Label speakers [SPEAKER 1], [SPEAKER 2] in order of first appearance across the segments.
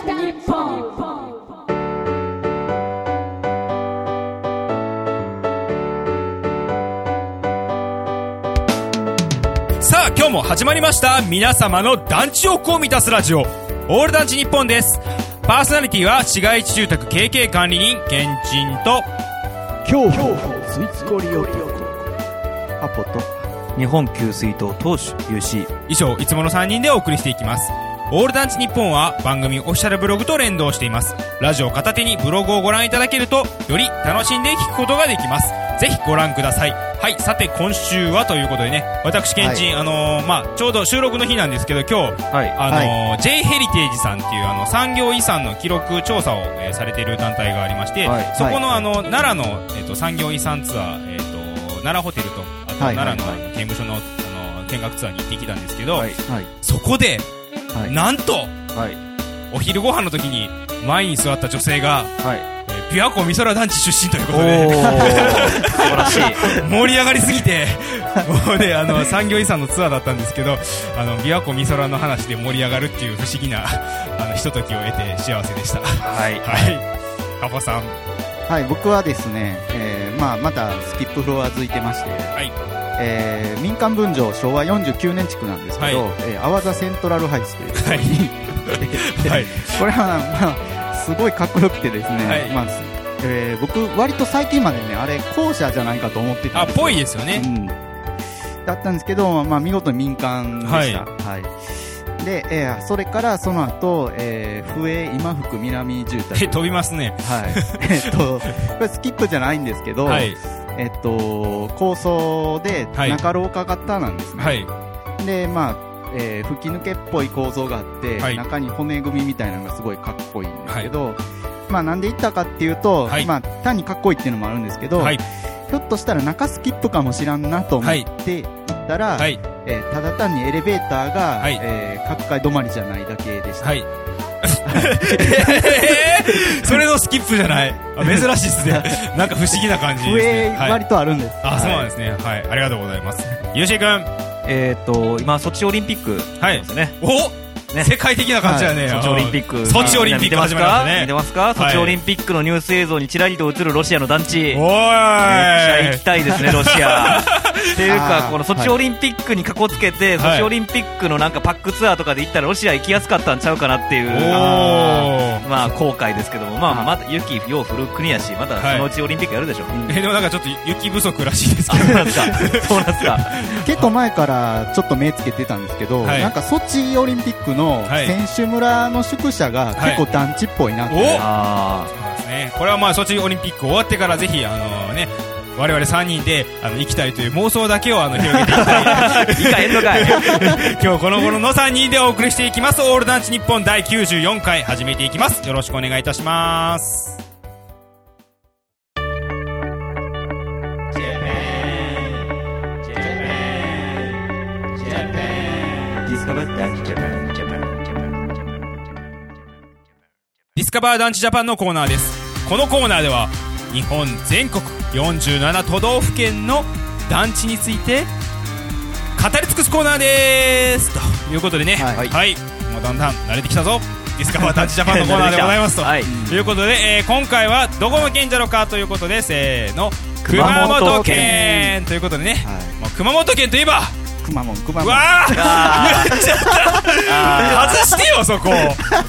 [SPEAKER 1] 日本。
[SPEAKER 2] さあ今日も始まりました。皆様の団地欲を満たすラジオ。オール団地日本です。パーソナリティは市街地住宅 KK 管理人ケンチンと。
[SPEAKER 3] 恐怖スイツコリオアポと
[SPEAKER 4] 日本給水塔投手 UC
[SPEAKER 2] 以上いつもの3人でお送りしていきますオール団地日本は番組オフィシャルブログと連動しています。ラジオ片手にブログをご覧いただけるとより楽しんで聞くことができます。ぜひご覧ください。はいさて今週はということでね私ケンチン、あのーまあちょうど収録の日なんですけど今日
[SPEAKER 4] はい。
[SPEAKER 2] あのー J ヘリテージさんっていうあの産業遺産の記録調査を、えーされている団体がありまして、
[SPEAKER 4] はい。
[SPEAKER 2] そこのあの奈良の、えー、と産業遺産ツアー、えー、と奈良ホテルとあと
[SPEAKER 3] はい
[SPEAKER 2] 奈良の,、
[SPEAKER 3] はい
[SPEAKER 2] 刑務所のあの見学ツアーに行ってきたんですけど、
[SPEAKER 4] はい。
[SPEAKER 3] はい。
[SPEAKER 2] そこで、
[SPEAKER 3] はい。
[SPEAKER 2] なんと
[SPEAKER 4] はい。
[SPEAKER 2] お昼ご飯の時に前に座った女性が、
[SPEAKER 4] はい。
[SPEAKER 2] えー、琵琶湖美空団地出身ということで。
[SPEAKER 4] 素晴らしい。
[SPEAKER 2] 盛り上がりすぎてもうねあの産業遺産のツアーだったんですけどあの琵琶湖美空の話で盛り上がるっていう不思議なあのひとときを得て幸せでした。
[SPEAKER 4] はい。
[SPEAKER 2] はい。カポさん。
[SPEAKER 3] はい僕はですね、えーまあ、またスキップフロア付いてまして、
[SPEAKER 2] はい
[SPEAKER 3] えー民間分譲昭和49年地区なんですけど、
[SPEAKER 2] はい。
[SPEAKER 3] えー、阿波座セントラルハイツというところに、
[SPEAKER 2] はい。
[SPEAKER 3] これは、まあ、すごいかっこよくてですね、
[SPEAKER 2] はい。
[SPEAKER 3] まあえー僕割と最近までねあれ校舎じゃないかと思ってたんですよ。
[SPEAKER 2] あぽいですよね。
[SPEAKER 3] うん、だったんですけど、まあ、見事に民間でした、
[SPEAKER 2] はい。
[SPEAKER 3] はい。で、えーそれからその後、えー、笛今福南住宅。
[SPEAKER 2] え 飛びますね。
[SPEAKER 3] はい。えっと これスキップじゃないんですけど、
[SPEAKER 2] はい
[SPEAKER 3] えっと高層で
[SPEAKER 2] はい。
[SPEAKER 3] 中廊下型なんですね、
[SPEAKER 2] はい。
[SPEAKER 3] でまあえー吹き抜けっぽい構造があって、
[SPEAKER 2] はい。
[SPEAKER 3] 中に骨組みみたいなのがすごいかっこいいんですけど、まあなんで行ったかっていうと、
[SPEAKER 2] はい。
[SPEAKER 3] まあ単にかっこいいっていうのもあるんですけど、
[SPEAKER 2] はい。
[SPEAKER 3] ひょっとしたら中スキップかもしらんなと思って行ったら、
[SPEAKER 2] はい。
[SPEAKER 3] えーただ単にエレベーターが、
[SPEAKER 2] はい。
[SPEAKER 3] えー各階止まりじゃないだけでした。
[SPEAKER 2] はい それのスキップじゃない。あ珍しいですね。なんか不思議な感じです
[SPEAKER 3] 上
[SPEAKER 2] ね、はい。
[SPEAKER 3] 割とあるんです。
[SPEAKER 2] あそうなん
[SPEAKER 3] で
[SPEAKER 2] ですね。はい。ありがとうございます。ゆうしーくん
[SPEAKER 4] えっと今ソチオリンピック
[SPEAKER 2] はい
[SPEAKER 4] ですね。
[SPEAKER 2] お
[SPEAKER 4] ね。
[SPEAKER 2] 世界的な感じだね、
[SPEAKER 4] ソチオリンピック。
[SPEAKER 2] ソチオリンピック始まりましたね。
[SPEAKER 4] 見てますか？見てますか？ソチオリンピックのニュース映像にちらりと映るロシアの団地。
[SPEAKER 2] お
[SPEAKER 4] めっちゃ行きたいですね、ロシア。っていう
[SPEAKER 3] あ
[SPEAKER 4] か、
[SPEAKER 3] ー
[SPEAKER 4] このソチオリンピックにかこつけて、
[SPEAKER 2] はい。
[SPEAKER 4] ソチオリンピックのなんかパックツアーとかで行ったらロシア行きやすかったんちゃうかなっていう、まあ後悔ですけども、まあまた雪よう降る国やし、またそのうちオリンピックやるでしょ。
[SPEAKER 2] えでもなんかちょっと雪不足らしいです
[SPEAKER 4] あ、
[SPEAKER 2] けど。
[SPEAKER 4] そ うなんですか？そうなんですか。
[SPEAKER 3] 結構前からちょっと目つけてたんですけど、
[SPEAKER 2] はい。
[SPEAKER 3] なんかソチオリンピックの
[SPEAKER 2] はい。
[SPEAKER 3] 選手村の宿舎が結構団地っぽいなって、
[SPEAKER 2] お。
[SPEAKER 4] あ
[SPEAKER 2] そうですね。これはまあソチオリンピック終わってからぜひあのね我々3人であの行きたいという妄想だけをあの広げていきたい。今日この頃の3人でお送りしていきます。オール団地日本第94回始めていきます。よろしくお願いいたしますカバー団地ジャパンのコーナーです。このコーナーでは日本全国47都道府県の団地について語り尽くすコーナーです。ということでね。は、
[SPEAKER 3] はい。い
[SPEAKER 2] もうだんだん慣れてきたぞ。ディスカバー団地ジャパンのコーナーでございますと、
[SPEAKER 4] はい。
[SPEAKER 2] とい。うことで、えー今回はどこの県。じゃろかということでせーの熊
[SPEAKER 4] 熊
[SPEAKER 2] 本県。ということでね、
[SPEAKER 3] はい。
[SPEAKER 2] もう熊本県といえば
[SPEAKER 3] くまモンくま
[SPEAKER 2] う
[SPEAKER 3] モン。
[SPEAKER 2] わー。
[SPEAKER 4] あ
[SPEAKER 2] 言っちゃった
[SPEAKER 4] あ
[SPEAKER 2] 外してよそこ。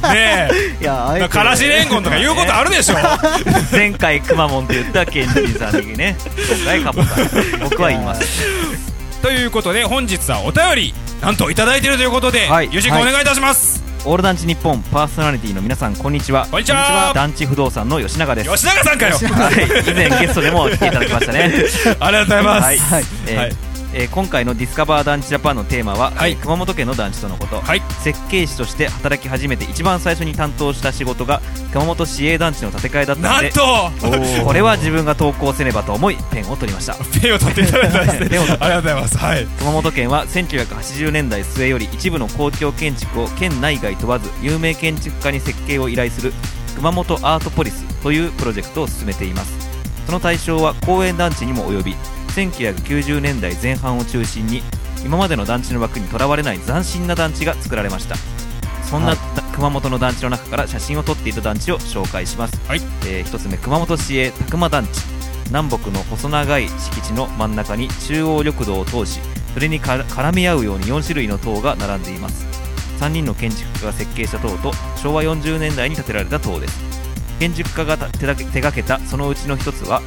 [SPEAKER 2] ね
[SPEAKER 3] いやあえ
[SPEAKER 2] え
[SPEAKER 3] て
[SPEAKER 2] からしれんこんとか言うことあるでしょ。
[SPEAKER 4] ー前回くまモンって言ったケンジンさんにね、今回カポさん。僕は言います。
[SPEAKER 2] ということで本日はお便りなんといただいているということで、
[SPEAKER 4] はい。
[SPEAKER 2] ゆうしくんお願いいたします、
[SPEAKER 4] オール団地日本パーソナリティの皆さん、こんにちは。
[SPEAKER 2] こんにちは。
[SPEAKER 4] 団地不動産の吉永です。
[SPEAKER 2] 吉永さんかよ。
[SPEAKER 4] はい、以前ゲストでも来ていただきましたね。
[SPEAKER 2] ありがとうございます、
[SPEAKER 4] はい、
[SPEAKER 3] はい。
[SPEAKER 4] えー
[SPEAKER 2] はい
[SPEAKER 4] えー今回のディスカバー団地ジャパンのテーマは、
[SPEAKER 2] はい。
[SPEAKER 4] 熊本県の団地とのこと、
[SPEAKER 2] はい。
[SPEAKER 4] 設計士として働き始めて一番最初に担当した仕事が熊本市営団地の建て替えだったので
[SPEAKER 2] なんと！
[SPEAKER 4] これは自分が投稿せねばと思いペンを取りました。
[SPEAKER 2] ペンを取っていただいたんですね。
[SPEAKER 4] ペンを取っ
[SPEAKER 2] ありがとうございます。はい。
[SPEAKER 4] 熊本県は1980年代末より一部の公共建築を県内外問わず有名建築家に設計を依頼する熊本アートポリスというプロジェクトを進めています。その対象は公園団地にも及び1990年代前半を中心に今までの団地の枠にとらわれない斬新な団地が作られました。そんな、
[SPEAKER 3] はい。
[SPEAKER 4] 熊本の団地の中から写真を撮っていた団地を紹介します、
[SPEAKER 2] はい。
[SPEAKER 4] えー一つ目熊本市営宅間団地。南北の細長い敷地の真ん中に中央緑道を通しそれに絡み合うように4種類の塔が並んでいます。3人の建築家が設計した塔と昭和40年代に建てられた塔です。建築家がた手がけたそのうちの一つは、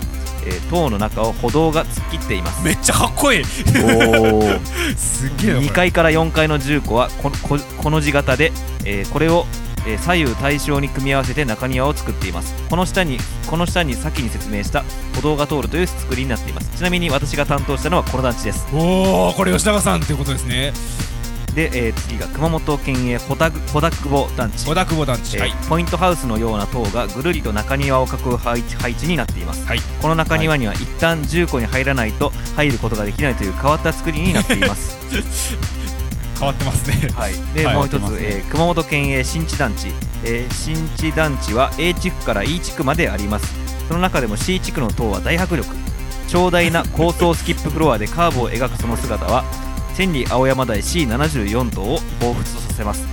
[SPEAKER 4] えー塔の中を歩道が突っ切っています。
[SPEAKER 2] めっちゃかっこいい。すっげえなこれ。
[SPEAKER 4] 2階から4階の重庫はこここの字型で、えーこれを、えー左右対称に組み合わせて中庭を作っています。この下にこの下に先に説明した歩道が通るという作りになっています。ちなみに私が担当したのはこの団地です。
[SPEAKER 2] おおこれ吉永さんっていうことですね
[SPEAKER 4] で、えー次が熊本県営穂田穂田久保団地。
[SPEAKER 2] 小田久保団地
[SPEAKER 4] えー
[SPEAKER 2] はい。
[SPEAKER 4] ポイントハウスのような塔がぐるりと中庭を囲う配置配置になっています、
[SPEAKER 2] はい。
[SPEAKER 4] この中庭には一旦重庫に入らないと入ることができないという変わった作りになっています。
[SPEAKER 2] 変わってますね。
[SPEAKER 4] はい、で、
[SPEAKER 2] はい。
[SPEAKER 4] もう一つ、
[SPEAKER 3] ね。
[SPEAKER 4] えー熊本県営新地団地、えー新地団地は A 地区から E 地区まであります。その中でも C 地区の塔は大迫力。長大な高層スキップフロアでカーブを描くその姿は千里青山台 C74 塔を彷彿とさせます。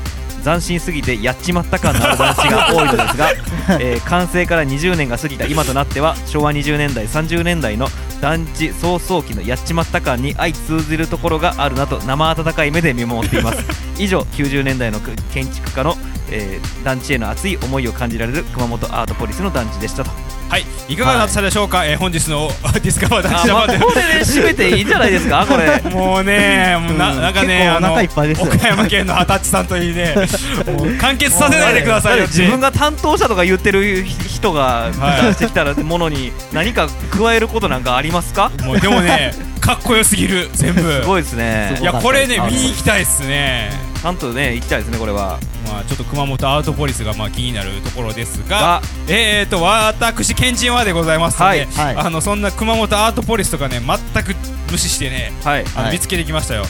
[SPEAKER 4] 斬新すぎてやっちまった感のある団地が多いのですが、えー完成から20年が過ぎた今となっては昭和20年代30年代の団地早々期のやっちまった感に相通じるところがあるなと生温かい目で見守っています。以上90年代の建築家の、えー団地への熱い思いを感じられる熊本アートポリスの団地でしたと。
[SPEAKER 2] はい。いかがだったでしょうか、えー本日の ディスカバー団
[SPEAKER 4] あ、
[SPEAKER 2] 地
[SPEAKER 4] まあ、
[SPEAKER 2] 生
[SPEAKER 4] これで締めていいんじゃないですか？これ。
[SPEAKER 2] もうね、もうな
[SPEAKER 3] うん。
[SPEAKER 2] なんかね、
[SPEAKER 3] い
[SPEAKER 2] 岡山県の二十歳さんといいね、もう完結させないでくださいよ
[SPEAKER 4] 自分が担当者とか言ってる人が
[SPEAKER 2] はい。
[SPEAKER 4] 出してきたらものに何か加えることなんかありますか？
[SPEAKER 2] もうでもね、かっこよすぎる、全部。
[SPEAKER 4] すごいですね。
[SPEAKER 2] いや、これね、
[SPEAKER 3] あ
[SPEAKER 2] 見に行きたいっすね。
[SPEAKER 4] ちゃんとね行きたいですねこれは
[SPEAKER 2] まあ、ちょっと熊本アートポリスがまあ気になるところですが
[SPEAKER 4] が、
[SPEAKER 2] えーと、私、ケンチンはでございますので、
[SPEAKER 4] はい
[SPEAKER 3] はい。
[SPEAKER 2] あのそんな熊本アートポリスとかね、全く無視してね、
[SPEAKER 4] はい
[SPEAKER 2] あの
[SPEAKER 3] はい。
[SPEAKER 2] 見つけてきましたよ。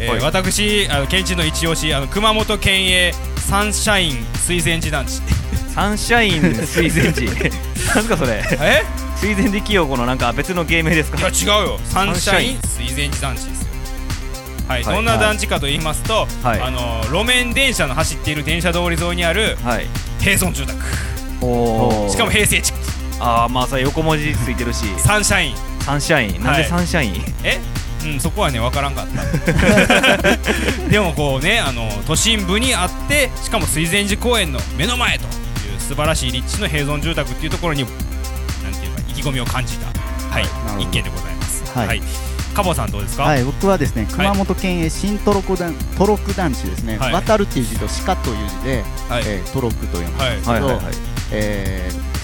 [SPEAKER 2] えー
[SPEAKER 4] はい。
[SPEAKER 2] 私、あのケンチンの一押し、あの熊本県営サンシャイン水前寺団地。
[SPEAKER 4] サンシャイン水前寺。なんすかそれ？
[SPEAKER 2] え？
[SPEAKER 4] 水前寺清子のなんか別の芸名ですか？
[SPEAKER 2] いや違うよ。サンシャイン水前寺団地はい、
[SPEAKER 4] はい。
[SPEAKER 2] どんな団地かと言いますと、
[SPEAKER 4] はい。
[SPEAKER 2] あの路面電車の走っている電車通り沿いにある
[SPEAKER 4] はい。
[SPEAKER 2] 平村住宅。しかも平成地区。
[SPEAKER 4] ああまあさ横文字ついてるし。
[SPEAKER 2] サンシャイン。
[SPEAKER 4] サンシャイン。なんで
[SPEAKER 2] はい
[SPEAKER 4] サンシャイン、
[SPEAKER 2] え？うんそこはね分からんかった。でもこうねあの都心部にあってしかも水前寺公園の目の前という素晴らしい立地の平村住宅っていうところになんていうか意気込みを感じたはい一軒でございます。
[SPEAKER 3] はい
[SPEAKER 2] カボさんどうですか、
[SPEAKER 3] はい、僕はですね熊本県営新トロク団トロク団地ですね、
[SPEAKER 2] はい。
[SPEAKER 3] 渡るっていう字と鹿という字で、
[SPEAKER 2] はい。
[SPEAKER 3] えートロクと読むん
[SPEAKER 2] はい
[SPEAKER 3] ですけど、
[SPEAKER 4] はい。
[SPEAKER 3] えー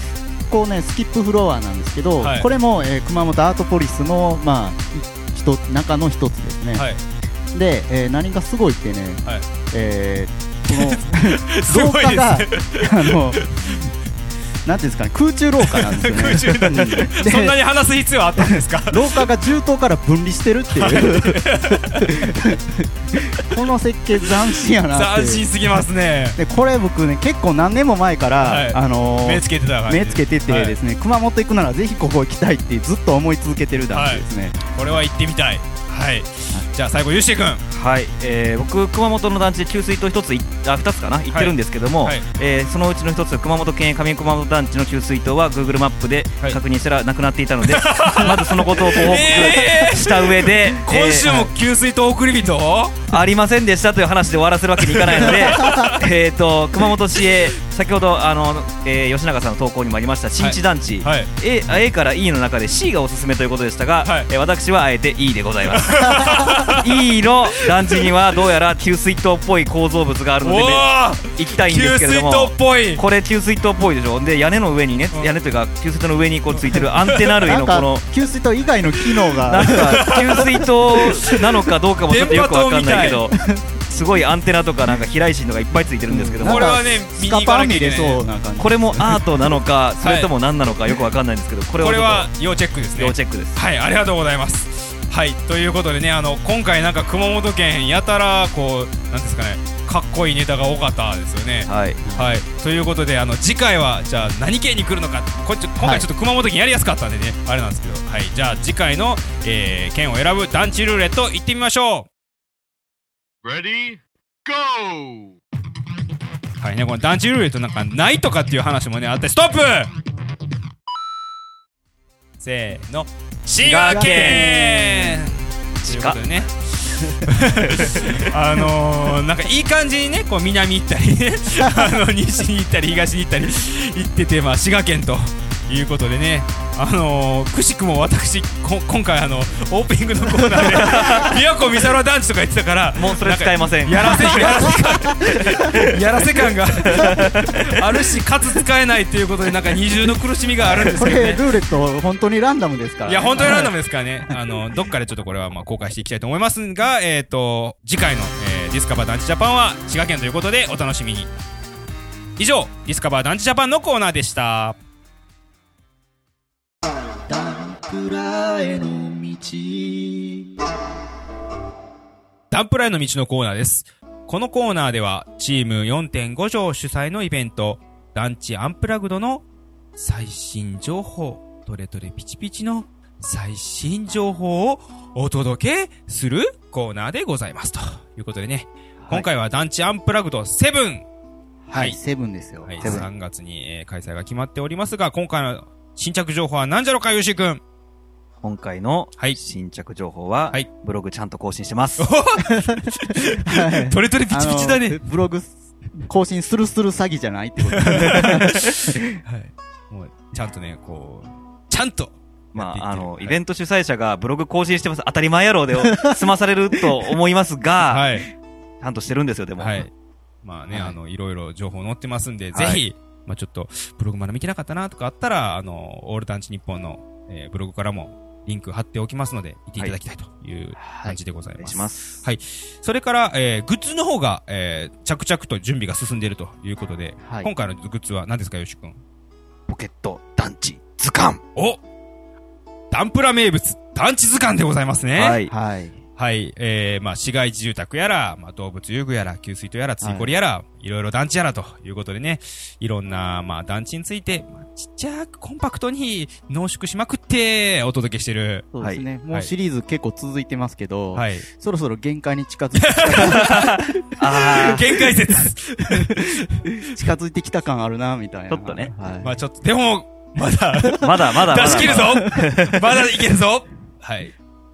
[SPEAKER 3] こうねスキップフロアなんですけど、
[SPEAKER 2] はい。
[SPEAKER 3] これも、えー熊本アートポリスのまあい一つ中の一つですね、
[SPEAKER 2] はい。
[SPEAKER 3] で、えー何がすごいってね、
[SPEAKER 2] はい。
[SPEAKER 3] えーこ
[SPEAKER 2] す
[SPEAKER 3] の廊下が
[SPEAKER 2] ね
[SPEAKER 3] あのなんていうんですかね空中廊下なんですよね。
[SPEAKER 2] 空中 そんなに話す必要あったんですか？
[SPEAKER 3] 廊下が銃刀から分離してるっていう。この設計斬新やなって
[SPEAKER 2] 斬新すぎますね。
[SPEAKER 3] でこれ僕ね結構何年も前から、
[SPEAKER 2] はい。
[SPEAKER 3] あのー
[SPEAKER 2] 目つけてた
[SPEAKER 3] 目つけててですね、熊本行くならぜひここ行きたいってずっと思い続けてる団地ですね、
[SPEAKER 2] これは行ってみたい。はいじゃあ最後ゆうしーくん
[SPEAKER 4] はい、えー僕熊本の団地で給水塔一ついあ二つかな？行ってるんですけども、
[SPEAKER 2] はい。
[SPEAKER 4] えーそのうちの一つ熊本県上熊本団地の給水塔は Google マップで
[SPEAKER 2] はい。
[SPEAKER 4] 確認したらなくなっていたので、まずそのことをご報
[SPEAKER 2] え
[SPEAKER 4] 告した上で、
[SPEAKER 2] 今週も
[SPEAKER 4] えー
[SPEAKER 2] 給水と送り人？
[SPEAKER 4] ありませんでしたという話で終わらせるわけにいかないので えーと熊本市へ先ほどあの、えー吉永さんの投稿にもありました新地団地、
[SPEAKER 2] はい。
[SPEAKER 4] A, A から E の中で C がおすすめということでしたが、
[SPEAKER 2] はい。
[SPEAKER 4] えー私はあえて E でございます。E の団地にはどうやら給水塔っぽい構造物があるので、
[SPEAKER 2] お
[SPEAKER 4] ね、
[SPEAKER 2] お
[SPEAKER 4] 行きたいんで
[SPEAKER 2] 給
[SPEAKER 4] すけれども
[SPEAKER 2] 水塔っぽい。
[SPEAKER 4] これ給水塔っぽいでしょ。で屋根の上にね、
[SPEAKER 2] うん。
[SPEAKER 4] 屋根というか給水塔の上にこうついてる アンテナ類のこの
[SPEAKER 3] 給水塔以外の機能が。
[SPEAKER 4] なんか給水塔なのかどうかもちょっとよくわかんないけど すごいアンテナとかなんか飛来心とかいっぱいついてるんですけども。
[SPEAKER 2] これはね見
[SPEAKER 3] スカ
[SPEAKER 2] に行か
[SPEAKER 3] パー見れそうな感じ。
[SPEAKER 4] これもアートなのかそれとも何なのかよくわかんないんですけどこれを
[SPEAKER 2] これは要チェックですね。
[SPEAKER 4] 要チェックです。
[SPEAKER 2] はいありがとうございます。はいということでねあの今回なんか熊本県やたらこうなんですかねかっこいいネタが多かったですよね。
[SPEAKER 4] はい。
[SPEAKER 2] はい。ということであの次回はじゃあ何県に来るのか。こっち今回ちょっと熊本県やりやすかったんでね、あれなんですけど。はい。じゃあ次回の、えー県を選ぶ団地ルーレット行ってみましょう
[SPEAKER 1] Ready? Go!
[SPEAKER 2] はいね、この団地ルーレットなんかないとかっていう話もね、あって、ストップせーの、滋賀県ということでね。あのー、なんかいい感じにね、こう南行ったりね、あの西に行ったり東に行ったり行ってて、まあ滋賀県ということでね、あのー、くしくも私こ今回あのオープニングのコーナーで琵琶湖美空団地とか言ってたから
[SPEAKER 4] もうそれ使えません
[SPEAKER 2] やらせやらせ感 やらせ感があるしかつ使えないということでなんか二重の苦しみがあるんです
[SPEAKER 3] こ
[SPEAKER 2] けどね
[SPEAKER 3] れルーレット本当にランダムですから、
[SPEAKER 2] いや、本当にランダムですからね。あの、どっかでちょっとこれはまあ公開していきたいと思いますが、えっ、と、次回の、えーディスカバー団地ジャパンは滋賀県ということでお楽しみに。以上、ディスカバー団地ジャパンのコーナーでした。
[SPEAKER 3] プラへの道
[SPEAKER 2] ダンプライの道のコーナーです。このコーナーでは、チーム4.5条主催のイベント、団地アンプラグドの最新情報、トレトレピチピチの最新情報をお届けするコーナーでございます。ということでね、今回は団地アンプラグド7、
[SPEAKER 3] は、
[SPEAKER 2] はいい
[SPEAKER 3] セブンですよ。
[SPEAKER 2] はい、
[SPEAKER 3] セブン
[SPEAKER 2] 3月に、えー開催が決まっておりますが、今回の新着情報は何じゃろか、ゆうしくん。
[SPEAKER 4] 今回の
[SPEAKER 2] はい
[SPEAKER 4] 新着情報は、
[SPEAKER 2] はい
[SPEAKER 4] ブログちゃんと更新してます。
[SPEAKER 3] はい
[SPEAKER 2] トレトレピチピチだね。
[SPEAKER 3] ブログ更新するする詐欺じゃないってこと
[SPEAKER 2] はい。もう、ちゃんとね、こう、ちゃんと。
[SPEAKER 4] まあ、あの、イ
[SPEAKER 2] ン
[SPEAKER 4] ベント主催者がブログ更新してます。当たり前やろうで済まされると思いますが、
[SPEAKER 2] はい。
[SPEAKER 4] ちゃんとしてるんですよ、でも。
[SPEAKER 2] はい。まあね、
[SPEAKER 4] はい
[SPEAKER 2] あの、いろいろ情報載ってますんで、
[SPEAKER 4] はい
[SPEAKER 2] ぜひ、まあちょっと、ブログまだ見てなかったなとかあったら、あの、オール団地日本の、えーブログからも、リンク貼っておきますので、見ていただきたいという感じでございます。
[SPEAKER 4] お願いします。
[SPEAKER 2] はい。それから、えーグッズの方が、えー着々と準備が進んでいるということで、
[SPEAKER 3] はい
[SPEAKER 2] 今回のグッズは何ですか、よしくん。
[SPEAKER 4] ポケット、団地、図鑑。
[SPEAKER 2] おダンプラ名物、団地図鑑でございますね。
[SPEAKER 4] はい。
[SPEAKER 3] はい。
[SPEAKER 2] はい、えー、まあ、市街地住宅やら、まあ、動物遊具やら、給水塔やら、ついこりやら、い、ろいろ団地やらということでね、いろんな、まあ、団地について、まあ、ちっちゃくコンパクトに濃縮しまくって、お届けしてる。
[SPEAKER 3] そうですね。も
[SPEAKER 2] はい
[SPEAKER 3] うシリーズ結構続いてますけど、
[SPEAKER 2] はい。
[SPEAKER 3] そろそろ限界に近づいて、
[SPEAKER 4] あ
[SPEAKER 2] 限界説。
[SPEAKER 3] 近づいてきた感あるな、みたいな。
[SPEAKER 4] ちょっとね
[SPEAKER 3] はい。
[SPEAKER 2] まあ、ちょっと、でも、まだ、
[SPEAKER 4] ー、まだまだまだ。
[SPEAKER 2] 出し切るぞまだいけるぞはい。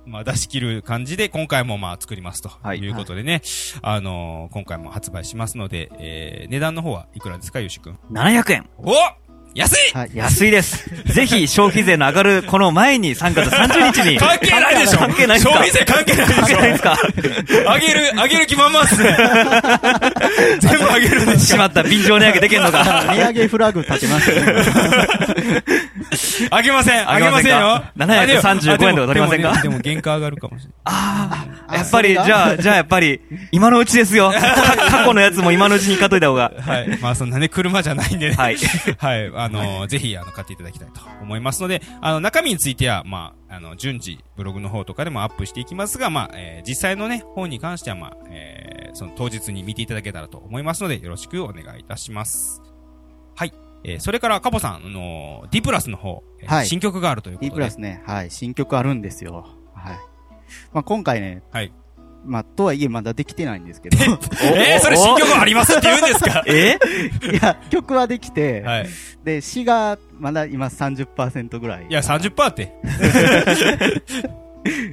[SPEAKER 2] まあ、出し切る感じで、今回もまあ、作りますと
[SPEAKER 4] はい
[SPEAKER 2] いうことでね、あのー今回も発売しますので、えー、値段の方はいくらですか、ゆうしくん。
[SPEAKER 4] 700円。
[SPEAKER 2] お安い
[SPEAKER 3] はい。
[SPEAKER 4] 安いです。ぜひ消費税の上がるこの前に3月30日に。
[SPEAKER 2] 関係ないでしょ
[SPEAKER 4] 関係ないっすか？
[SPEAKER 2] 消費税関係ないで
[SPEAKER 4] 関係ないで
[SPEAKER 2] し
[SPEAKER 4] すか？
[SPEAKER 2] ょあげる、あげる気満々っすね。全部あげるんです
[SPEAKER 4] しまった、便乗値上げできんのか。
[SPEAKER 3] 値上げフラグ立てましたね。
[SPEAKER 2] あげません。あ
[SPEAKER 4] あげま
[SPEAKER 2] せんよ
[SPEAKER 4] せんか。735円とか取りませんか？
[SPEAKER 2] あでも原価上がるかもしれない。
[SPEAKER 4] ああ、やっぱり、じゃあ、じゃあやっぱり、今のうちですよ。か過去のやつも今のうちに買っといた方が。
[SPEAKER 2] はい。まあそんなね、車じゃないんでね。
[SPEAKER 4] はい。
[SPEAKER 2] はい。あの、ぜひ、あの、買っていただきたいと思いますので、あの、中身については、まあ、あの、順次、ブログの方とかでもアップしていきますが、まあ、えー実際のね、本に関しては、まあ、えーその当日に見ていただけたらと思いますので、よろしくお願いいたします。はい。えーそれから、カボさん、あの、D プラスの方、えー
[SPEAKER 3] はい
[SPEAKER 2] 新曲があるということ
[SPEAKER 3] D
[SPEAKER 2] で。
[SPEAKER 3] プラスね、はい、新曲あるんですよ。はい。まあ今回ね、
[SPEAKER 2] はい。
[SPEAKER 3] まあとはいえまだできてないんですけど、い
[SPEAKER 2] えーそれ新曲あります？って言うんですか？
[SPEAKER 4] え？
[SPEAKER 3] や、曲はできて、
[SPEAKER 2] はい。
[SPEAKER 3] で、詩がまだ今30%ぐらい。
[SPEAKER 2] いや、30%って。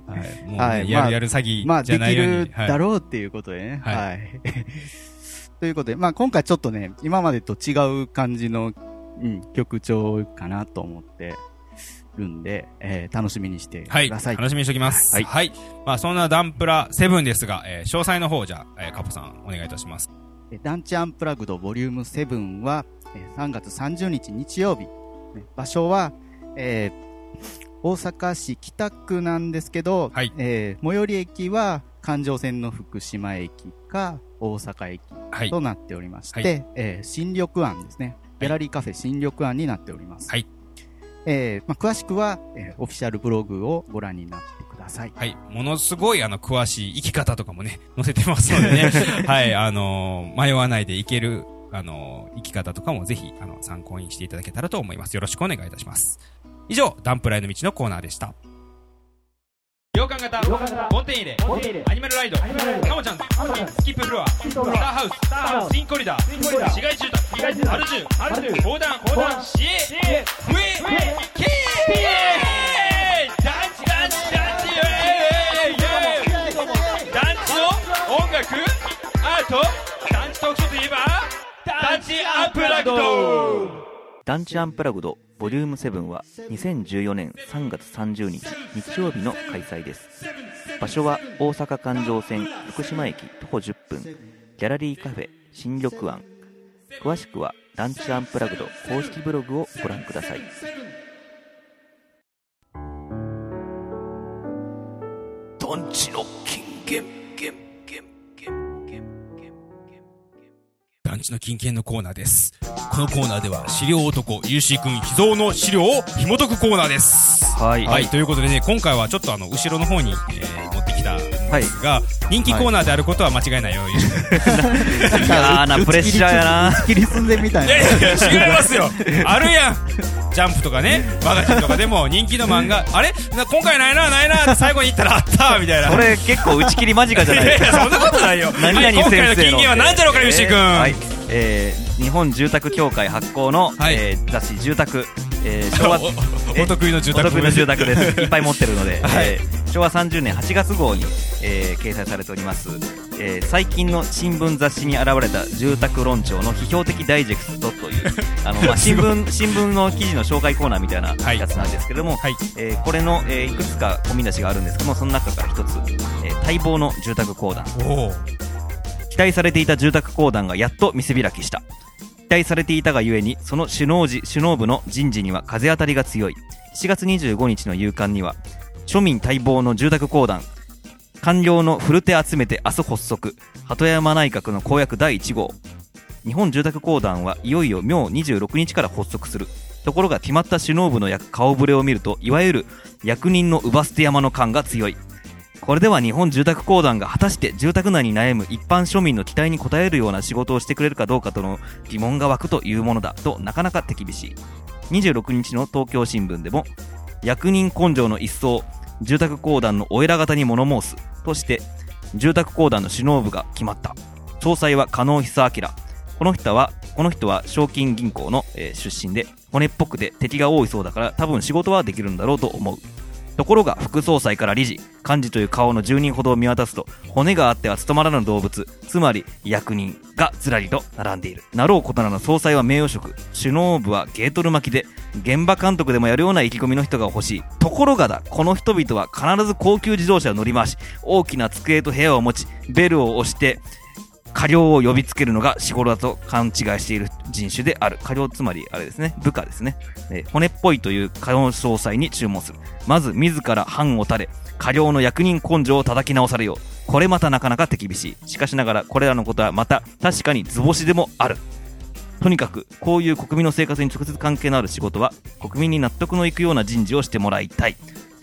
[SPEAKER 2] はい。もうね、
[SPEAKER 3] はいまあ
[SPEAKER 2] やるやる詐
[SPEAKER 3] まあ、
[SPEAKER 2] 欺じゃ
[SPEAKER 3] でき。るだろうっていうことでね。
[SPEAKER 2] はい
[SPEAKER 3] はい。ということで、まあ今回ちょっとね、今までと違う感じの、うん、曲調かなと思ってるんで、えー楽しみにしてく
[SPEAKER 2] はい。
[SPEAKER 3] ださい。
[SPEAKER 2] 楽しみにしておきます。は。
[SPEAKER 4] はいい
[SPEAKER 2] まあ、そんなダンプラ7ですが、えー詳細の方じゃあ、えーカポさん、お願いいたします。
[SPEAKER 3] え団地アンプラグドボリューム7は、えー3月30日日曜日、ね場所は、えー大阪市北区なんですけど、
[SPEAKER 2] はい
[SPEAKER 3] えー最寄り駅は環状線の福島駅か大阪駅
[SPEAKER 2] はい。
[SPEAKER 3] となっておりまして、
[SPEAKER 2] はい
[SPEAKER 3] えー新緑庵ですね。ギャラリーカフェ新緑庵になっております。
[SPEAKER 2] はい。
[SPEAKER 3] えーまあ、詳しくは、えーオフィシャルブログをご覧になってください。
[SPEAKER 2] はい。ものすごい、あの、詳しい生き方とかもね、載せてますのでね。はい。あのー迷わないでいける、あのー生き方とかもぜひ、あの、参考にしていただけたらと思います。よろしくお願いいたします。以上、ダンプライの道のコーナーでした。洋館型ボンテン入れアニマルライド。カモちゃんスキップフロア。スターハウス。ツインコリダー。市街住宅アルジュ横断。シエフエキー団地団地団地イエーイイエーイ団地の。音楽。アート。団地特徴といえば。団地アンプラグド
[SPEAKER 4] 団地アンプラグドボリューム7は2014年3月30日日曜日の開催です。場所は大阪環状線福島駅徒歩10分。ギャラリーカフェ新緑庵。詳しくは団地アンプラグド公式ブログをご覧ください。団地の金言言言言言言
[SPEAKER 2] 団地の金券のコーナーですこのコーナーでは資料男 UC 君秘蔵の資料を紐解くコーナーです。
[SPEAKER 4] はい、
[SPEAKER 2] はい、ということでね今回はちょっとあの後ろの方に、えー持ってきたんですが、人気コーナーであることは間違いないよ、ユーシ君
[SPEAKER 4] 嫌なプレッシャーやな。
[SPEAKER 3] 打ち切り寸前みたい
[SPEAKER 2] いやい
[SPEAKER 3] な。
[SPEAKER 2] や違いますよ。あるやん。ジャンプとかねマガジンとかでも人気の漫画。あれ？な今回ないなないなって最後に言ったらあったみたいな。
[SPEAKER 4] これ結構打ち切り間近じゃない
[SPEAKER 2] いやい
[SPEAKER 4] ですか。
[SPEAKER 2] やそんなことないよ。
[SPEAKER 4] 何々
[SPEAKER 2] はい今回の
[SPEAKER 4] 先生の
[SPEAKER 2] 金言は何じゃろうかユーシ君、
[SPEAKER 4] はい、えー日本住宅協会発行の、
[SPEAKER 2] はい。
[SPEAKER 4] えー雑誌住宅、えー昭和
[SPEAKER 2] おお得意の住宅。
[SPEAKER 4] お得意の住宅です。いっぱい持ってるので、
[SPEAKER 2] はい。
[SPEAKER 4] えー昭和30年8月号に、えー掲載されております、えー最近の新聞雑誌に現れた住宅論調の批評的ダイジェクトという あの、まあ、新聞新聞の記事の紹介コーナーみたいな
[SPEAKER 2] はい
[SPEAKER 4] やつなんですけども、
[SPEAKER 2] はい。
[SPEAKER 4] えーこれの、えーいくつか込み出しがあるんですけどもその中から一つ、えー待望の住宅公団
[SPEAKER 2] おお
[SPEAKER 4] 期待されていた住宅公団がやっと見せ開きした期待されていたがゆえにその首脳時首脳部の人事には風当たりが強い。7月25日の夕刊には庶民待望の住宅公団官僚の古手集めて明日発足鳩山内閣の公約第1号。日本住宅公団はいよいよ明26日から発足する。ところが決まった首脳部の役顔ぶれを見るといわゆる役人の乳母捨て山の感が強い。これでは日本住宅公団が果たして住宅内に悩む一般庶民の期待に応えるような仕事をしてくれるかどうかとの疑問が湧くというものだとなかなか手厳しい26日の東京新聞でも役人根性の一層住宅公団のお偉方に物申すとして住宅公団の首脳部が決まった。総裁は加納久明。この人はこの人は賞金銀行の、えー出身で骨っぽくて敵が多いそうだから多分仕事はできるんだろうと思う。ところが副総裁から理事幹事という顔の10人ほどを見渡すと骨があっては務まらぬ動物つまり役人がずらりと並んでいる。なろうことな。ら総裁は名誉職。首脳部はゲートル巻きで現場監督でもやるような意気込みの人が欲しい。ところがだこの人々は必ず高級自動車を乗り回し大きな机と部屋を持ちベルを押して過料を呼びつけるのが仕事だと勘違いしている人種である。過料つまりあれですね、部下ですね。えー骨っぽいという過料総裁に注文する。まず自ら藩を垂れ、過料の役人根性を叩き直されよう。これまたなかなか手厳しい。しかしながらこれらのことはまた確かに図星でもある。とにかく、こういう国民の生活に直接関係のある仕事は、国民に納得のいくような人事をしてもらいたい。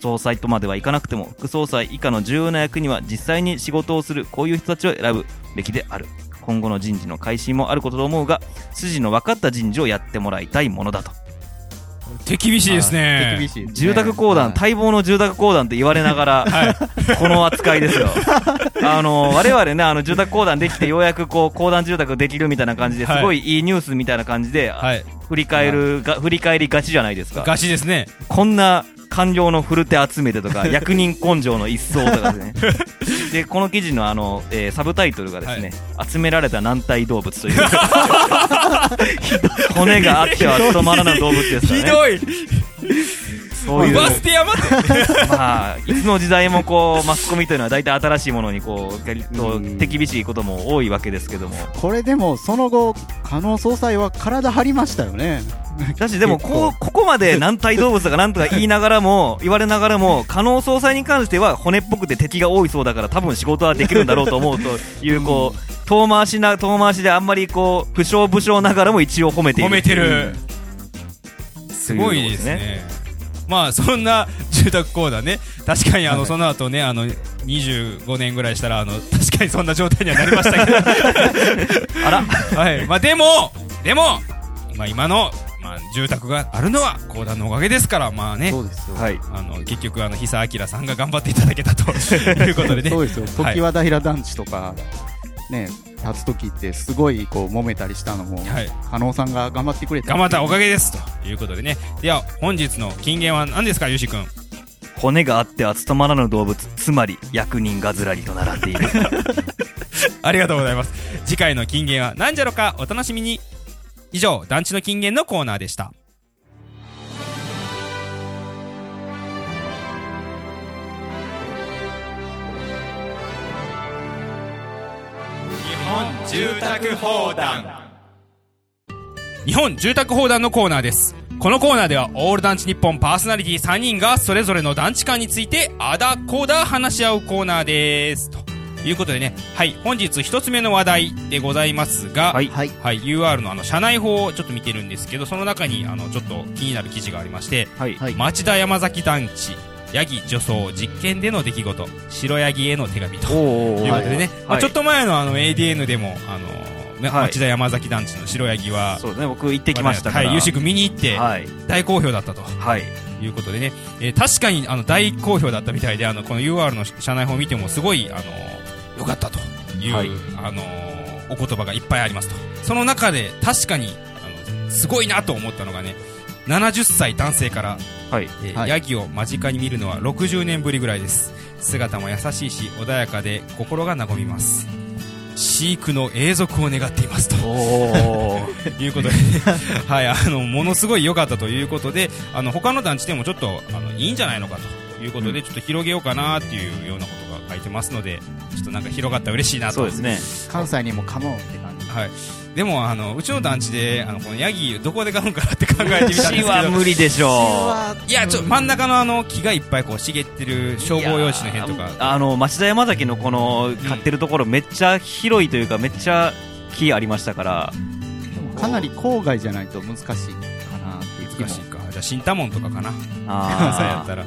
[SPEAKER 4] 総裁とまではいかなくても、副総裁以下の重要な役には実際に仕事をする、こういう人たちを選ぶべきである。今後の人事の改新もあることと思うが、筋の分かった人事をやってもらいたいものだと。
[SPEAKER 2] 手厳しいですね
[SPEAKER 3] 手厳しいですね
[SPEAKER 4] 住宅公団、
[SPEAKER 3] はい
[SPEAKER 4] 待望の住宅公団って言われながら、この扱いですよ。あの、我々ね、あの、住宅公団できてようやくこう、公団住宅できるみたいな感じで、す
[SPEAKER 2] はい
[SPEAKER 4] ごいいいニュースみたいな感じで、
[SPEAKER 2] はい
[SPEAKER 4] 振り返るが、振り返りがちじゃないですか。
[SPEAKER 2] ガチですね
[SPEAKER 4] こんな官僚の古手集めてとか、役人根性の一層とかですね。で、この記事のあの、えーサブタイトルがですね、集められた軟体動物という。骨があっては務まらない動物ですからね。
[SPEAKER 2] ひどい
[SPEAKER 4] そういう。
[SPEAKER 2] バステ山って
[SPEAKER 4] まあ、いつの時代もこう、マスコミというのは大体新しいものにこう、と
[SPEAKER 3] うん
[SPEAKER 4] 手厳しいことも多いわけですけども。
[SPEAKER 3] これでも、その後、加納総裁は体張りましたよね。
[SPEAKER 4] だし、でも、こう、ここまで軟体動物だかなんとか言いながらも、言われながらも、加納総裁に関しては骨っぽくて敵が多いそうだから、多分仕事はできるんだろうと思うという、こう、遠回しな、遠回しであんまりこう、不詳不詳ながらも一応褒めている。
[SPEAKER 2] 褒めてるすごいですねまあそんな住宅公団ね。確かにあのその後ねあの25年ぐらいしたらあの 確かにそんな状態にはなりましたけど。
[SPEAKER 4] あら、
[SPEAKER 2] はい。まあでもでもまあ今のまあ、住宅があるのは講談のおかげですから、まあね、
[SPEAKER 3] そうですよ。
[SPEAKER 4] はい。
[SPEAKER 2] あの、結局、あの、久明さんが頑張っていただけたということでね。
[SPEAKER 3] そうですよ。
[SPEAKER 2] はい。
[SPEAKER 3] 時和平団地とか、ね、立つ時ってすごいこう揉めたりしたのも、
[SPEAKER 2] はい。
[SPEAKER 3] 加納さんが頑張ってくれた。
[SPEAKER 2] 頑張ったおかげです。ということでね。では、本日の金言は何ですか、ゆうしくん。
[SPEAKER 4] 骨があって厚とまらぬ動物つまり役人がずらりと並んでいる
[SPEAKER 2] ありがとうございます。次回の金言は何じゃろか、お楽しみに。以上、団地の金言のコーナーでした。本住宅砲弾日本住宅砲弾のコーナーです。このコーナーでは、オール団地日本パーソナリティ3人が、それぞれの団地間について、あだこうだ話し合うコーナーです。ということでね、はい、本日一つ目の話題でございますが、
[SPEAKER 4] はい
[SPEAKER 3] はい。
[SPEAKER 2] はい、UR のあの、社内法をちょっと見てるんですけど、その中に、あの、ちょっと気になる記事がありまして、
[SPEAKER 4] はい
[SPEAKER 3] はい。
[SPEAKER 2] 町田山崎団地、ヤギ女装実験での出来事、白ヤギへの手紙と。いうことでね、まあ、ちょっ
[SPEAKER 4] と
[SPEAKER 2] と前のあの ADN でも、あのね
[SPEAKER 4] はい。
[SPEAKER 2] 町田山崎団地の白ヤギは、
[SPEAKER 4] そうね。僕行ってきましたから。
[SPEAKER 2] はい、ゆうしくん見に行って、
[SPEAKER 4] はい。
[SPEAKER 2] 大好評だったと。
[SPEAKER 4] はい。
[SPEAKER 2] いうことでね、えー確かにあの大好評だったみたいで、あの、この UR の社内法を見てもすごい、あの良かったという、
[SPEAKER 4] はい。
[SPEAKER 2] あのお言葉がいっぱいありますと。その中で確かに、あの、すごいなと思ったのがね、70歳男性から、
[SPEAKER 4] はい。
[SPEAKER 2] えー
[SPEAKER 3] はい。
[SPEAKER 2] ヤギを間近に見るのは60年ぶりぐらいです。姿も優しいし穏やかで心が和みます。飼育の永続を願っていますと。いうことで、はい、あのものすごい良かったということであの他の団地でもちょっとあのいいんじゃないのかと。いうことで、ちょっと広げようかなっていうようなことが書いてますのでちょっとなんか広がったら嬉しいなと。
[SPEAKER 4] そうですね。
[SPEAKER 3] 関西にもカモンって感じ。
[SPEAKER 2] はい、でもあのうちの団地であのこのヤギどこで買うんかなって考えてみたんです
[SPEAKER 4] 死
[SPEAKER 2] けど。
[SPEAKER 4] は無理でしょ
[SPEAKER 2] いやちょ真ん中のあの木がいっぱいこう茂ってる
[SPEAKER 4] う
[SPEAKER 2] 消防用紙の辺とか。
[SPEAKER 4] あの町田山崎のこの買ってるところめっちゃ広いというかめっちゃ木ありましたから。
[SPEAKER 3] かなり郊外じゃないと難しいかなって
[SPEAKER 2] 難しいかじゃあ新多門とかかなそうや
[SPEAKER 4] あ
[SPEAKER 2] ったら、
[SPEAKER 4] あ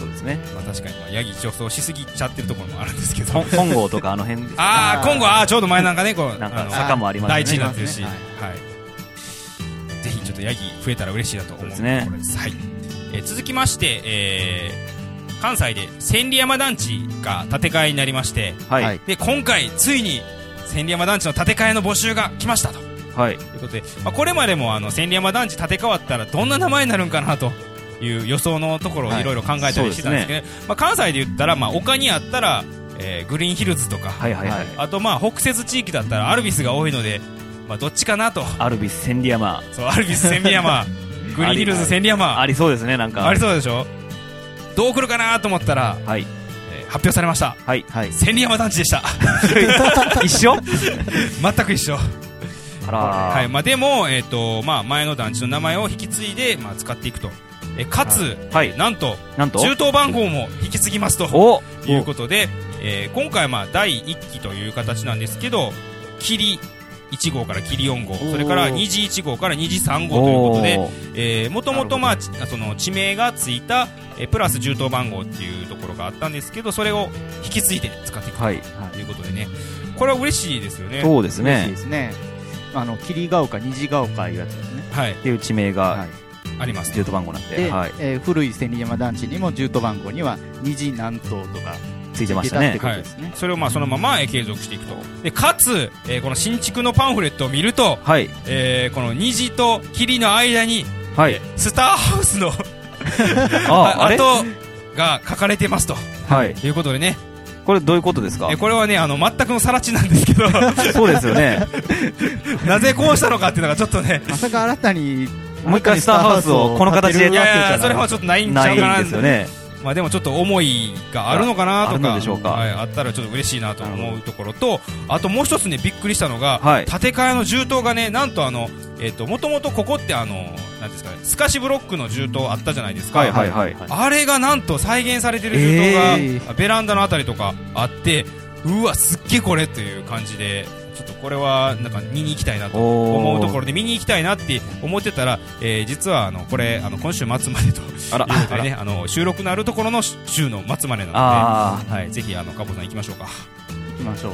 [SPEAKER 4] そうですね。
[SPEAKER 2] まあ、確かに、まあ、ヤギ女装しすぎちゃってるところもあるんですけど。
[SPEAKER 4] 本 本郷とかあの辺。ですね
[SPEAKER 2] ああ今後ああちょうど前なんかねこう
[SPEAKER 4] なんか
[SPEAKER 2] あの
[SPEAKER 4] 坂もありますね。
[SPEAKER 2] 大地になってるし、
[SPEAKER 3] あ
[SPEAKER 2] は
[SPEAKER 3] り
[SPEAKER 2] い。ぜひちょっとヤギ増えたら嬉しいなと思う
[SPEAKER 4] ですね
[SPEAKER 2] ろです。はい。えー続きまして、えー関西で千里山団地が建て替えになりまして
[SPEAKER 4] はい。
[SPEAKER 3] はい。
[SPEAKER 2] で今回ついに千里山団地の建て替えの募集が来ましたと。
[SPEAKER 4] はい。
[SPEAKER 2] ということで、まあ、これまでもあの千里山団地建て替わったらどんな名前になるんかなという予想のところを
[SPEAKER 3] はい。
[SPEAKER 2] いろいろ考えたりしてたんですけど、ね。まあ、関西で言ったら、まあ、丘にあったら、えーグリーンヒルズとか、
[SPEAKER 4] はいはいはい。
[SPEAKER 2] あとまあ北摂地域だったらアルビスが多いので、まあ、どっちかなと。
[SPEAKER 4] アルビス千里山。
[SPEAKER 2] そうアルビス千里山。グリーンヒルズ千里山。
[SPEAKER 4] ありそうですねなんか。
[SPEAKER 2] ありそうでしょ？どう来るかなと思ったら、
[SPEAKER 4] はい。
[SPEAKER 2] えー発表されました。
[SPEAKER 4] はい
[SPEAKER 3] はい。
[SPEAKER 2] 千里山団地でした。
[SPEAKER 4] 一緒？
[SPEAKER 2] 全く一緒。はいまあ、でも、えーとまあ、前の団地の名前を引き継いで、まあ、使っていくとえかつ、
[SPEAKER 4] はい。
[SPEAKER 2] なんと
[SPEAKER 4] なんと？
[SPEAKER 2] 中東番号も引き継ぎますと
[SPEAKER 4] お
[SPEAKER 2] いうことで、えー今回はまあ第1期という形なんですけど霧1号から霧4号それから2次1号から2次3号ということでえーもともとまあちその地名がついた、えープラス中東番号っていうところがあったんですけどそれを引き継いで使っていくと
[SPEAKER 4] はい。
[SPEAKER 2] いうことでね。これは嬉しいですよね。
[SPEAKER 4] そうです
[SPEAKER 3] 嬉しい
[SPEAKER 4] ね
[SPEAKER 3] ですね。あの、霧ヶ丘、虹ヶ丘いうやつですね。
[SPEAKER 2] はい。
[SPEAKER 4] っていう地名
[SPEAKER 3] は
[SPEAKER 4] が
[SPEAKER 3] い。
[SPEAKER 2] あります
[SPEAKER 4] ジュート番号なんで
[SPEAKER 3] で、
[SPEAKER 4] はい。
[SPEAKER 3] えー古い千里山団地にも、ジュート番号には、虹南東とか、
[SPEAKER 4] ついてましたね。
[SPEAKER 3] 出たってことですね。
[SPEAKER 2] それをまあそのままえー継続していくと。でかつ、えーこの新築のパンフレットを見ると、
[SPEAKER 4] はい。
[SPEAKER 2] えーこの虹と霧の間に
[SPEAKER 4] はい。
[SPEAKER 2] スターハウスの
[SPEAKER 4] ああれ？
[SPEAKER 2] 跡が書かれてますと。
[SPEAKER 4] はい。
[SPEAKER 2] いうことでね、
[SPEAKER 4] これどういうことですか？
[SPEAKER 2] えーこれはねあの全くの更地なんですけど。
[SPEAKER 4] そうですよね。
[SPEAKER 2] なぜこうしたのかっていうのがちょっとね。
[SPEAKER 3] まさか新たに、
[SPEAKER 4] もう一回スターハウスをこの形で
[SPEAKER 2] いやそれはちょっとないんちゃ
[SPEAKER 4] な
[SPEAKER 2] うかな。
[SPEAKER 4] ですよね。
[SPEAKER 2] まあでもちょっと思いがあるのかなとか。
[SPEAKER 4] のでしょうか。
[SPEAKER 2] はい、あったらちょっと嬉しいなと思うところとあともう一つねびっくりしたのが、
[SPEAKER 4] はい。
[SPEAKER 2] 建て替えの銃刀がねなんとあのえっ、ともともとここってあのなんですかね透かしブロックの銃刀あったじゃないですか、
[SPEAKER 4] はいはいはい
[SPEAKER 2] あれがなんと再現されてる銃刀が、
[SPEAKER 3] えー
[SPEAKER 2] ベランダのあたりとかあってうわすっげえこれってい。う感じでちょっとこれはなんか見に行きたいなと思うところで見に行きたいなって思ってたら、えー実はあのこれあの今週末までと
[SPEAKER 4] あら
[SPEAKER 2] ということでね、あの収録のあるところの週の末までなの
[SPEAKER 4] あ
[SPEAKER 2] で、はい、ぜひあのカボさん行きましょうか。
[SPEAKER 3] 行きましょう。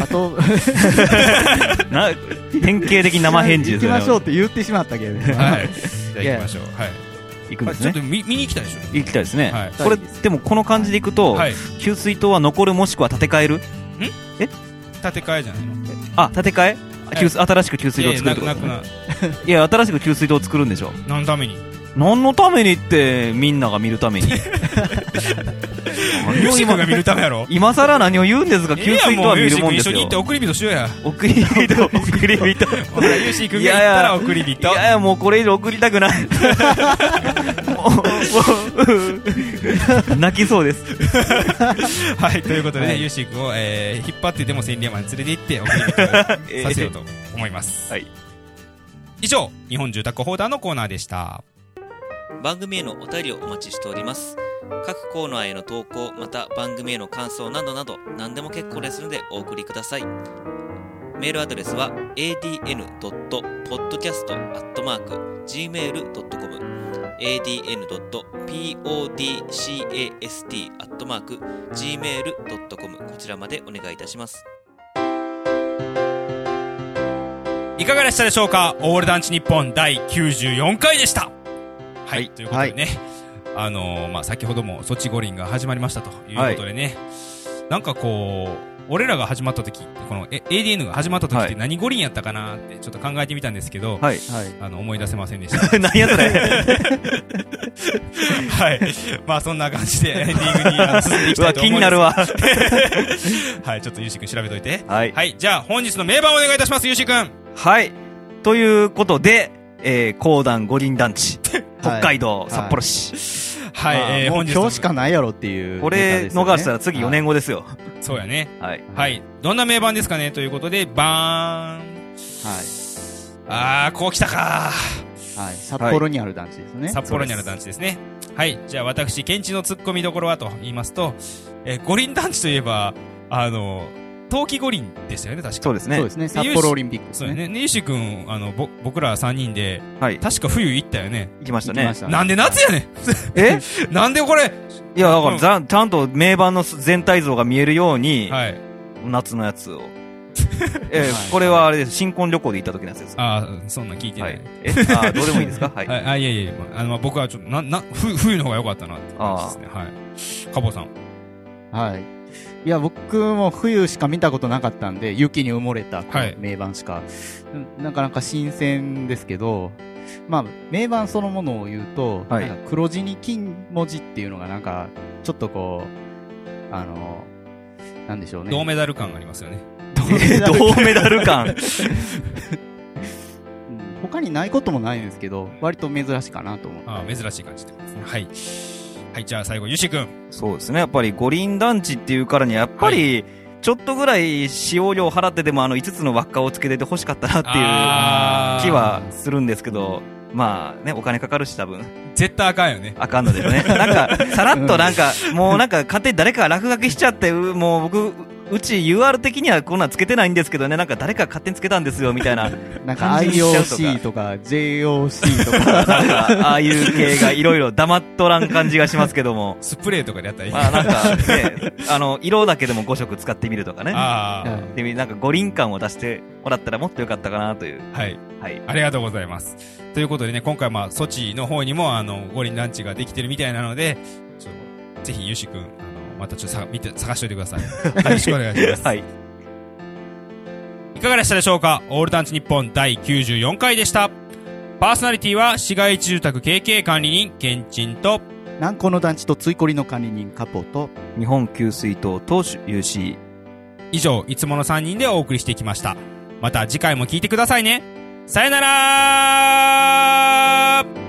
[SPEAKER 3] あと、
[SPEAKER 4] な典型的生返事ですよね
[SPEAKER 3] 行きましょうって言ってしまったけどね。
[SPEAKER 2] はい。じゃあ行きましょう。はい。
[SPEAKER 4] 行くんですね
[SPEAKER 2] あちょっと見見に行きたいでしょ？
[SPEAKER 4] 行きたいですね、
[SPEAKER 2] はい
[SPEAKER 4] これでもこの感じでいくと、
[SPEAKER 2] はい。
[SPEAKER 4] 給水塔は残るもしくは建て替える？
[SPEAKER 2] 建て替えじゃないの？
[SPEAKER 4] あ建て替え？あ給水新しく給水塔を
[SPEAKER 2] いやいやなく
[SPEAKER 4] 作ると
[SPEAKER 2] なくな。
[SPEAKER 4] いや新しく給水塔を作るんでしょ。
[SPEAKER 2] 何のために？
[SPEAKER 4] 何のためにってみんなが見るために？何を今
[SPEAKER 2] 君が見るためやろ？
[SPEAKER 4] 今更何を言うんですか？給水塔は見るもんですよ
[SPEAKER 2] 一緒に行って送り人しようや。
[SPEAKER 4] 送り人 送り人
[SPEAKER 2] ほら、ユーシー君が行ったら送り
[SPEAKER 4] い
[SPEAKER 2] 人。
[SPEAKER 4] やいやもうこれ以上送りたくない 泣きそうです
[SPEAKER 2] はい、ということでね、
[SPEAKER 3] はい
[SPEAKER 2] ユーシー君を、えー引っ張ってでも千里山に連れて行って送り人させようと思います。
[SPEAKER 4] はい。
[SPEAKER 2] 以上、日本住宅ホーダーのコーナーでした。
[SPEAKER 1] 番組へのお便りをお待ちしております。各コーナーへの投稿また番組への感想などなど何でも結構ですのでお送りください。メールアドレスは adn.podcast.gmail.com adn.podcast.gmail.com こちらまでお願いいたします。
[SPEAKER 2] いかがでしたでしょうか？オール団地日本第94回でした。はい、
[SPEAKER 4] はい
[SPEAKER 2] ということでね、あのーまあ、先ほどもソチ五輪が始まりましたということでね、なんかこう、俺らが始まった時このえ ADN が始まった時って
[SPEAKER 4] はい
[SPEAKER 2] 何五輪やったかなってちょっと考えてみたんですけど、
[SPEAKER 4] はい
[SPEAKER 3] はい。
[SPEAKER 2] あの、思い出せませんでした。
[SPEAKER 4] 何やそれ
[SPEAKER 2] はい。まあそんな感じで エンディングに進んでいきたいと思います。
[SPEAKER 4] 気になるわ
[SPEAKER 2] はい、ちょっとゆうしくん調べといて。
[SPEAKER 4] はい
[SPEAKER 2] はい、じゃあ本日の名番お願いいたします、ゆうしくん。
[SPEAKER 4] はい。ということで、えー、高段五輪団地、北海道
[SPEAKER 3] はい
[SPEAKER 4] 札幌市。
[SPEAKER 2] はい、
[SPEAKER 3] まあ
[SPEAKER 2] えー、
[SPEAKER 3] もう
[SPEAKER 2] 本日の
[SPEAKER 3] 今日しかないやろっていう、
[SPEAKER 4] これ逃したら次4年後ですよ。
[SPEAKER 2] そうやね。
[SPEAKER 4] はい。
[SPEAKER 2] はい。どんな名番ですかね？ということで、バーン。
[SPEAKER 3] はい。
[SPEAKER 2] あー、こう来たか
[SPEAKER 3] はい。札幌にある団地ですね。
[SPEAKER 2] 札幌にある団地ですね。はい。じゃあ私、ケンチの突っ込みどころはと言いますと、えー五輪団地といえば、あの、冬季五輪でしたよね、確か。
[SPEAKER 4] そうですね。
[SPEAKER 3] そうですね。札幌オリンピックですね。
[SPEAKER 2] そうやね。ねゆうしくん、あの、ぼ、僕ら3人で、
[SPEAKER 4] はい。
[SPEAKER 2] 確か冬行ったよね。
[SPEAKER 4] 行きましたね
[SPEAKER 2] なんで夏やねん
[SPEAKER 4] え？
[SPEAKER 2] なんでこれ？
[SPEAKER 4] いや、だから
[SPEAKER 2] うん
[SPEAKER 4] ざちゃんと名盤の全体像が見えるように、
[SPEAKER 2] はい。
[SPEAKER 4] 夏のやつを。え
[SPEAKER 3] はい
[SPEAKER 4] ー、これはあれです。新婚旅行で行った時のやつです。
[SPEAKER 2] あー、そんなん聞いてな
[SPEAKER 4] はいい。。え、あー、どうでもいいですか？はい。
[SPEAKER 2] はい、あ、いやいやいや、まあ、あの、まあ僕はちょっと、な、な、冬、冬の方が良かったなって感じですね。はい。カボさん。
[SPEAKER 3] はい。いや、僕も冬しか見たことなかったんで、雪に埋もれた名盤しか、うんなかなか新鮮ですけど、まあ、名盤そのものを言うと、
[SPEAKER 4] はい
[SPEAKER 3] なんか黒字に金文字っていうのがなんか、ちょっとこう、あの、なんでしょうね。
[SPEAKER 2] 銅メダル感がありますよね。
[SPEAKER 4] 銅メダル感。
[SPEAKER 3] うん他にないこともないんですけど、割と珍しいかなと思う。
[SPEAKER 2] ああ、珍しい感じってことですね。はい。はい、じゃあ最後、ゆし君。
[SPEAKER 4] そうですね。やっぱり五輪団地っていうからには、やっぱり、ちょっとぐらい使用料払ってでもあの5つの輪っかをつけてて欲しかったなっていう気はするんですけど、まあね、お金かかるし多分、
[SPEAKER 2] 絶対あかんよね。
[SPEAKER 4] あかんのですね。なんか、さらっとなんか、もうなんか勝手に誰かが落書きしちゃって、うもう僕、うち UR 的にはこんなんつけてないんですけどね、なんか誰か勝手につけたんですよ、みたいな。
[SPEAKER 3] なんか
[SPEAKER 4] 感じにしちゃうとか
[SPEAKER 3] IOC とか JOC とか、
[SPEAKER 4] ああいう系がいろいろ黙っとらん感じがしますけども。
[SPEAKER 2] スプレーとかでやったらいい。
[SPEAKER 4] まあなんかね、あの、色だけでも5色使ってみるとかね。
[SPEAKER 2] あ
[SPEAKER 4] なんか五輪感を出してもらったらもっとよかったかなという。
[SPEAKER 2] あ、はい。
[SPEAKER 4] はい。
[SPEAKER 2] ありがとうございます。ということでね、今回まあ、ソチの方にも、あの、五輪ランチができてるみたいなので、ちょっとぜひ、ゆし君、あの、またちょっとさ見て、探しておいてくださ い。よろしくお願いします。
[SPEAKER 4] はい。
[SPEAKER 2] いかがでしたでしょうか？オールタンチ日本第94回でした。パーソナリティは、市街地住宅経営管理人、ケンチンと、
[SPEAKER 3] 南高の団地とついこりの管理人カポと、
[SPEAKER 4] 日本給水塔投手 UC。
[SPEAKER 2] 以上、いつもの3人でお送りしてきました。また次回も聞いてくださいね。さよなら